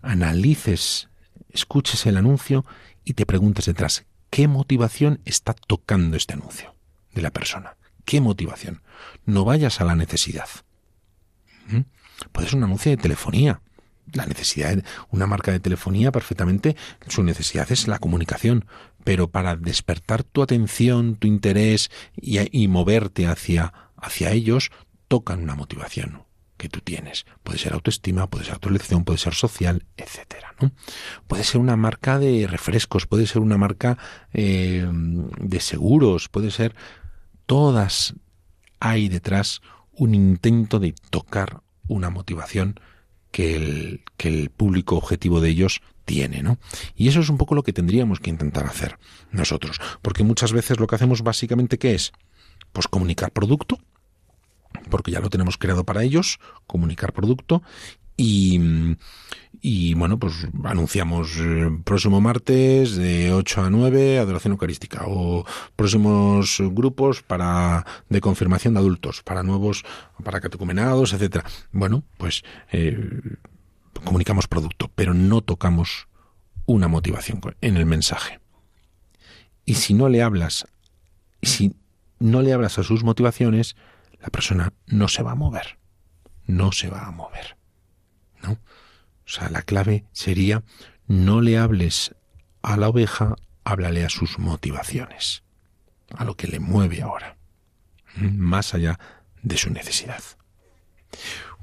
analices, escuches el anuncio y te preguntes detrás, ¿qué motivación está tocando este anuncio de la persona? ¿Qué motivación? No vayas a la necesidad. ¿Mm? Puede ser un anuncio de telefonía, la necesidad, una marca de telefonía perfectamente, su necesidad es la comunicación, pero para despertar tu atención, tu interés y, moverte hacia, hacia ellos, tocan una motivación que tú tienes. Puede ser autoestima, puede ser autoelección, puede ser social, etcétera. ¿no? Puede ser una marca de refrescos, puede ser una marca eh, de seguros, puede ser todas hay detrás un intento de tocar una motivación que el, que el público objetivo de ellos tiene, ¿no? Y eso es un poco lo que tendríamos que intentar hacer nosotros, porque muchas veces lo que hacemos básicamente ¿qué es? Pues comunicar producto, porque ya lo tenemos creado para ellos, comunicar producto y, y bueno, pues anunciamos eh, próximo martes de 8 a 9 adoración eucarística o próximos grupos para de confirmación de adultos, para nuevos, para catecumenados, etcétera. Bueno, pues eh, comunicamos producto, pero no tocamos una motivación en el mensaje. Y si no le hablas, si no le hablas a sus motivaciones, la persona no se va a mover. No se va a mover. ¿No? O sea, la clave sería no le hables a la oveja, háblale a sus motivaciones, a lo que le mueve ahora, más allá de su necesidad.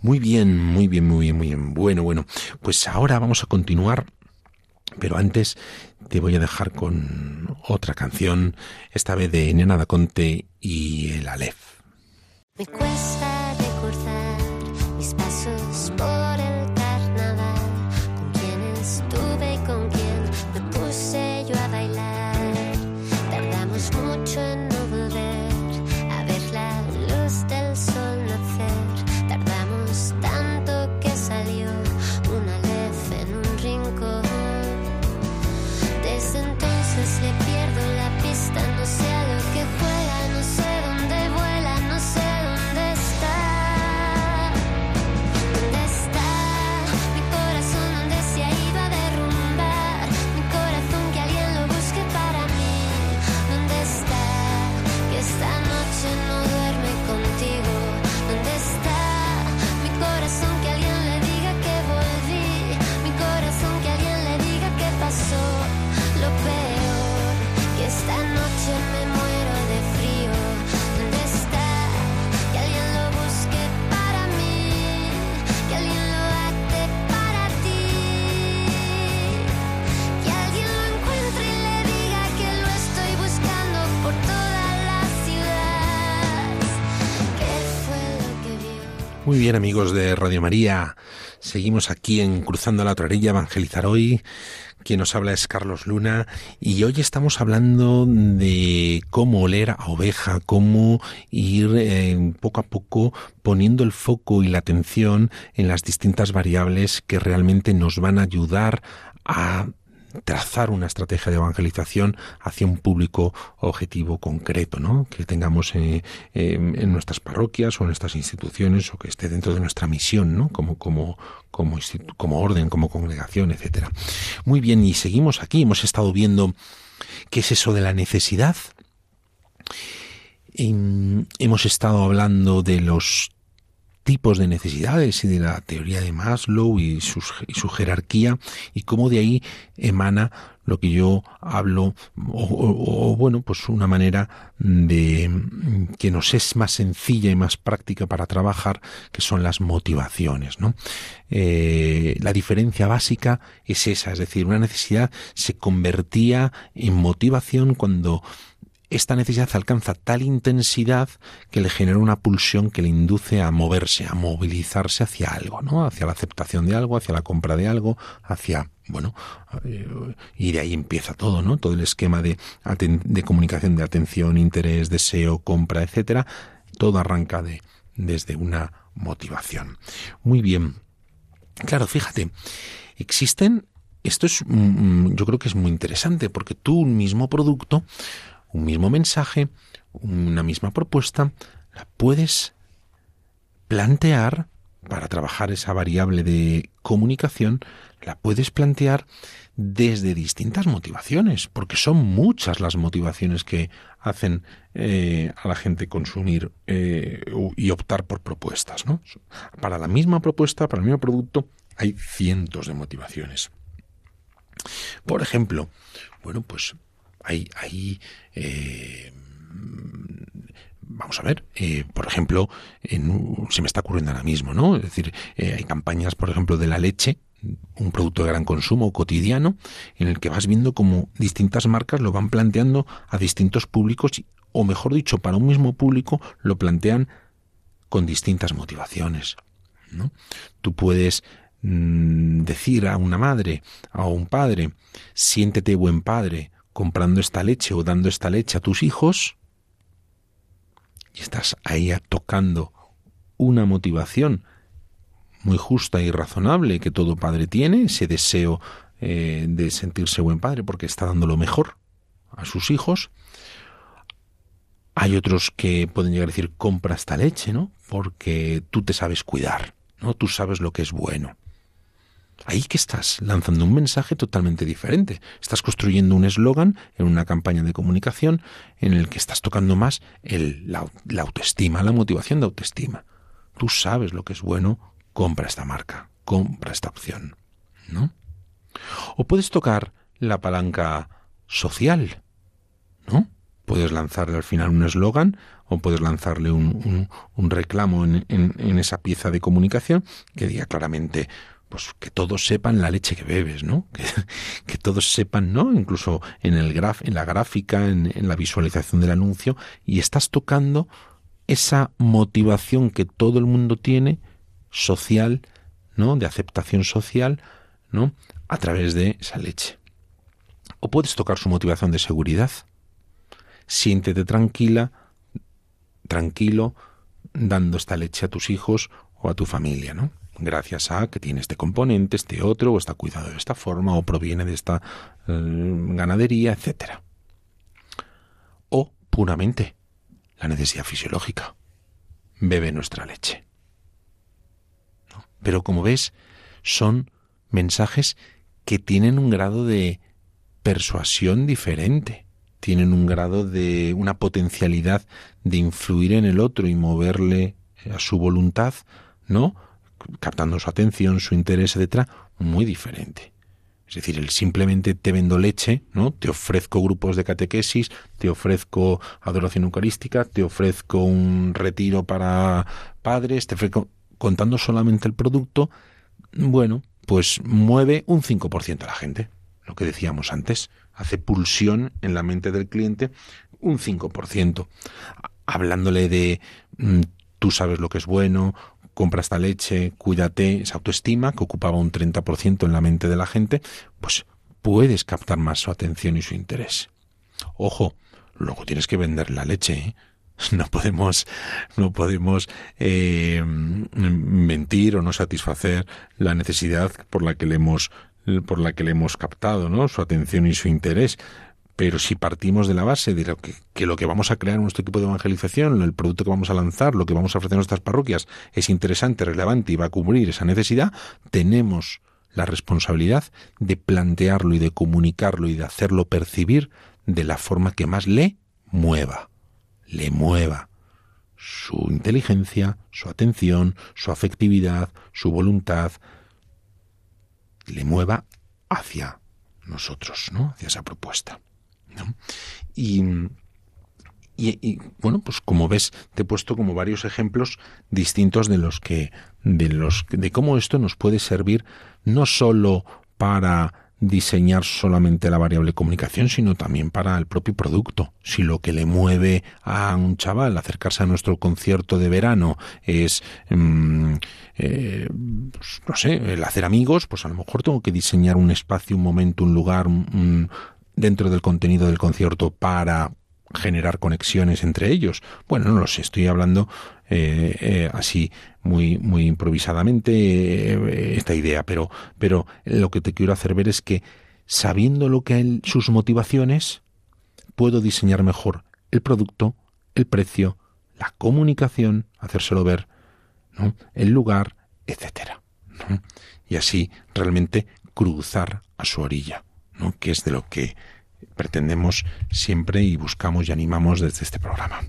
Muy bien, muy bien, muy bien, muy bien. Bueno, bueno, pues ahora vamos a continuar, pero antes te voy a dejar con otra canción, esta vez de Nena da Conte y el Aleph. Me cuesta recordar mis pasos por Muy bien amigos de Radio María, seguimos aquí en Cruzando la otra orilla, Evangelizar hoy. Quien nos habla es Carlos Luna y hoy estamos hablando de cómo oler a oveja, cómo ir eh, poco a poco poniendo el foco y la atención en las distintas variables que realmente nos van a ayudar a trazar una estrategia de evangelización hacia un público objetivo concreto, ¿no? Que tengamos eh, eh, en nuestras parroquias o en nuestras instituciones o que esté dentro de nuestra misión, ¿no? Como como como como orden, como congregación, etcétera. Muy bien, y seguimos aquí. Hemos estado viendo qué es eso de la necesidad. Em, hemos estado hablando de los tipos de necesidades y de la teoría de Maslow y, su jerarquía y cómo de ahí emana lo que yo hablo o, bueno pues una manera de que nos es más sencilla y más práctica para trabajar que son las motivaciones no Eh, la diferencia básica es esa es decir una necesidad se convertía en motivación cuando esta necesidad alcanza tal intensidad que le genera una pulsión que le induce a moverse, a movilizarse hacia algo, ¿no? Hacia la aceptación de algo, hacia la compra de algo, hacia, bueno, eh, y de ahí empieza todo, ¿no? Todo el esquema de, de comunicación de atención, interés, deseo, compra, etcétera, todo arranca de, desde una motivación. Muy bien. Claro, fíjate, existen esto es, mm, yo creo que es muy interesante porque tú un mismo producto, un mismo mensaje, una misma propuesta, la puedes plantear para trabajar esa variable de comunicación, la puedes plantear desde distintas motivaciones, porque son muchas las motivaciones que hacen eh, a la gente consumir eh, y optar por propuestas. ¿no? Para la misma propuesta, para el mismo producto, hay cientos de motivaciones. Por ejemplo, bueno, pues hay, hay eh, vamos a ver, eh, por ejemplo, en, se me está ocurriendo ahora mismo, ¿no? Es decir, eh, hay campañas, por ejemplo, de la leche, un producto de gran consumo cotidiano, en el que vas viendo cómo distintas marcas lo van planteando a distintos públicos, o mejor dicho, para un mismo público lo plantean con distintas motivaciones. ¿no? Tú puedes mm, decir a una madre, a un padre, siéntete buen padre comprando esta leche o dando esta leche a tus hijos, y estás ahí tocando una motivación muy justa y razonable que todo padre tiene, ese deseo eh, de sentirse buen padre porque está dando lo mejor a sus hijos. Hay otros que pueden llegar a decir compra esta leche, ¿no? Porque tú te sabes cuidar, ¿no? Tú sabes lo que es bueno. Ahí que estás lanzando un mensaje totalmente diferente. Estás construyendo un eslogan en una campaña de comunicación en el que estás tocando más la, autoestima, la motivación de autoestima. Tú sabes lo que es bueno, compra esta marca, compra esta opción, ¿no? O puedes tocar la palanca social, ¿no? Puedes lanzarle al final un eslogan o puedes lanzarle un, reclamo en, esa pieza de comunicación que diga claramente pues que todos sepan la leche que bebes, ¿no? Que, todos sepan, ¿no? Incluso en el graf, en la gráfica, en, en la visualización del anuncio, y estás tocando esa motivación que todo el mundo tiene, social, ¿no? De aceptación social, ¿no? A través de esa leche. O puedes tocar su motivación de seguridad. Siéntete tranquila, tranquilo, dando esta leche a tus hijos o a tu familia, ¿no? Gracias a que tiene este componente, este otro, o está cuidado de esta forma, o proviene de esta eh, ganadería, etcétera. O puramente la necesidad fisiológica. Bebe nuestra leche. Pero como ves, son mensajes que tienen un grado de persuasión diferente, tienen un grado de una potencialidad de influir en el otro y moverle a su voluntad, ¿no? Captando su atención, su interés, etcétera, muy diferente. Es decir, el simplemente te vendo leche, ¿no? Te ofrezco grupos de catequesis, te ofrezco adoración eucarística, te ofrezco un retiro para padres, te ofrezco contando solamente el producto, bueno, pues mueve un 5% a la gente, lo que decíamos antes, hace pulsión en la mente del cliente un 5%. Hablándole de mm, tú sabes lo que es bueno, compra esta leche, cuídate, esa autoestima que ocupaba un 30% en la mente de la gente, pues puedes captar más su atención y su interés. Ojo, luego tienes que vender la leche. ¿eh? No podemos, no podemos eh, mentir o no satisfacer la necesidad por la que le hemos, por la que le hemos captado, ¿no? Su atención y su interés. Pero si partimos de la base de que, lo que vamos a crear en nuestro equipo de evangelización, el producto que vamos a lanzar, lo que vamos a ofrecer en nuestras parroquias es interesante, relevante y va a cubrir esa necesidad, tenemos la responsabilidad de plantearlo y de comunicarlo y de hacerlo percibir de la forma que más le mueva, le mueva su inteligencia, su atención, su afectividad, su voluntad, le mueva hacia nosotros, ¿no? Hacia esa propuesta. Y, bueno, pues como ves, te he puesto como varios ejemplos distintos de los que, de los, de cómo esto nos puede servir no solo para diseñar solamente la variable comunicación, sino también para el propio producto. Si lo que le mueve a un chaval acercarse a nuestro concierto de verano es, mm, eh, pues, no sé, el hacer amigos, pues a lo mejor tengo que diseñar un espacio, un momento, un lugar, un, dentro del contenido del concierto para generar conexiones entre ellos. Bueno, no lo sé, estoy hablando eh, eh, así muy muy improvisadamente eh, esta idea, pero pero lo que te quiero hacer ver es que sabiendo lo que hay sus motivaciones puedo diseñar mejor el producto, el precio, la comunicación, hacérselo ver, ¿no? el lugar, etcétera. ¿no? Y así realmente cruzar a su orilla, que es de lo que pretendemos siempre y buscamos y animamos desde este programa.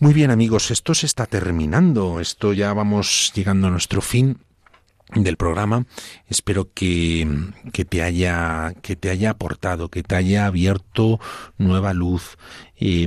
Muy bien amigos, esto se está terminando, esto ya vamos llegando a nuestro fin del programa. Espero que, que, te haya que te haya aportado, que te haya abierto nueva luz, eh,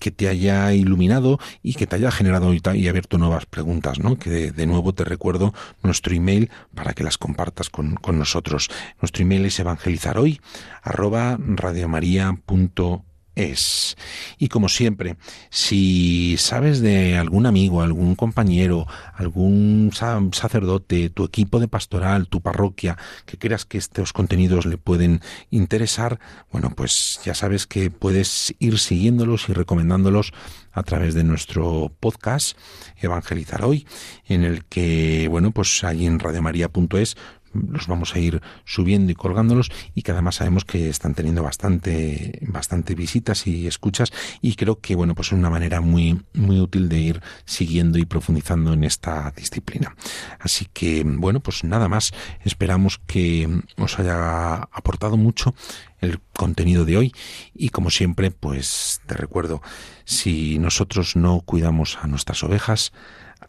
que te haya iluminado y que te haya generado y, abierto nuevas preguntas, ¿no? Que de, nuevo te recuerdo nuestro email para que las compartas con, con nosotros. Nuestro email es evangelizaroy arroba radiomaria.es es. Y como siempre, si sabes de algún amigo, algún compañero, algún sacerdote, tu equipo de pastoral, tu parroquia, que creas que estos contenidos le pueden interesar, bueno, pues ya sabes que puedes ir siguiéndolos y recomendándolos a través de nuestro podcast Evangelizar Hoy, en el que, bueno, pues allí en radiomaria.es los vamos a ir subiendo y colgándolos y que además sabemos que están teniendo bastante bastante visitas y escuchas y creo que bueno pues es una manera muy muy útil de ir siguiendo y profundizando en esta disciplina. Así que bueno pues nada más. Esperamos que os haya aportado mucho el contenido de hoy y como siempre pues te recuerdo si nosotros no cuidamos a nuestras ovejas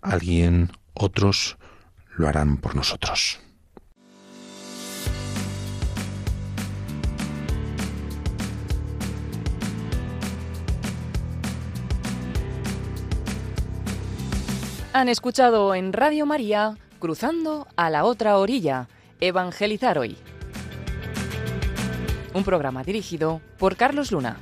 alguien otros lo harán por nosotros Han escuchado en Radio María Cruzando a la otra orilla, Evangelizar hoy. Un programa dirigido por Carlos Luna.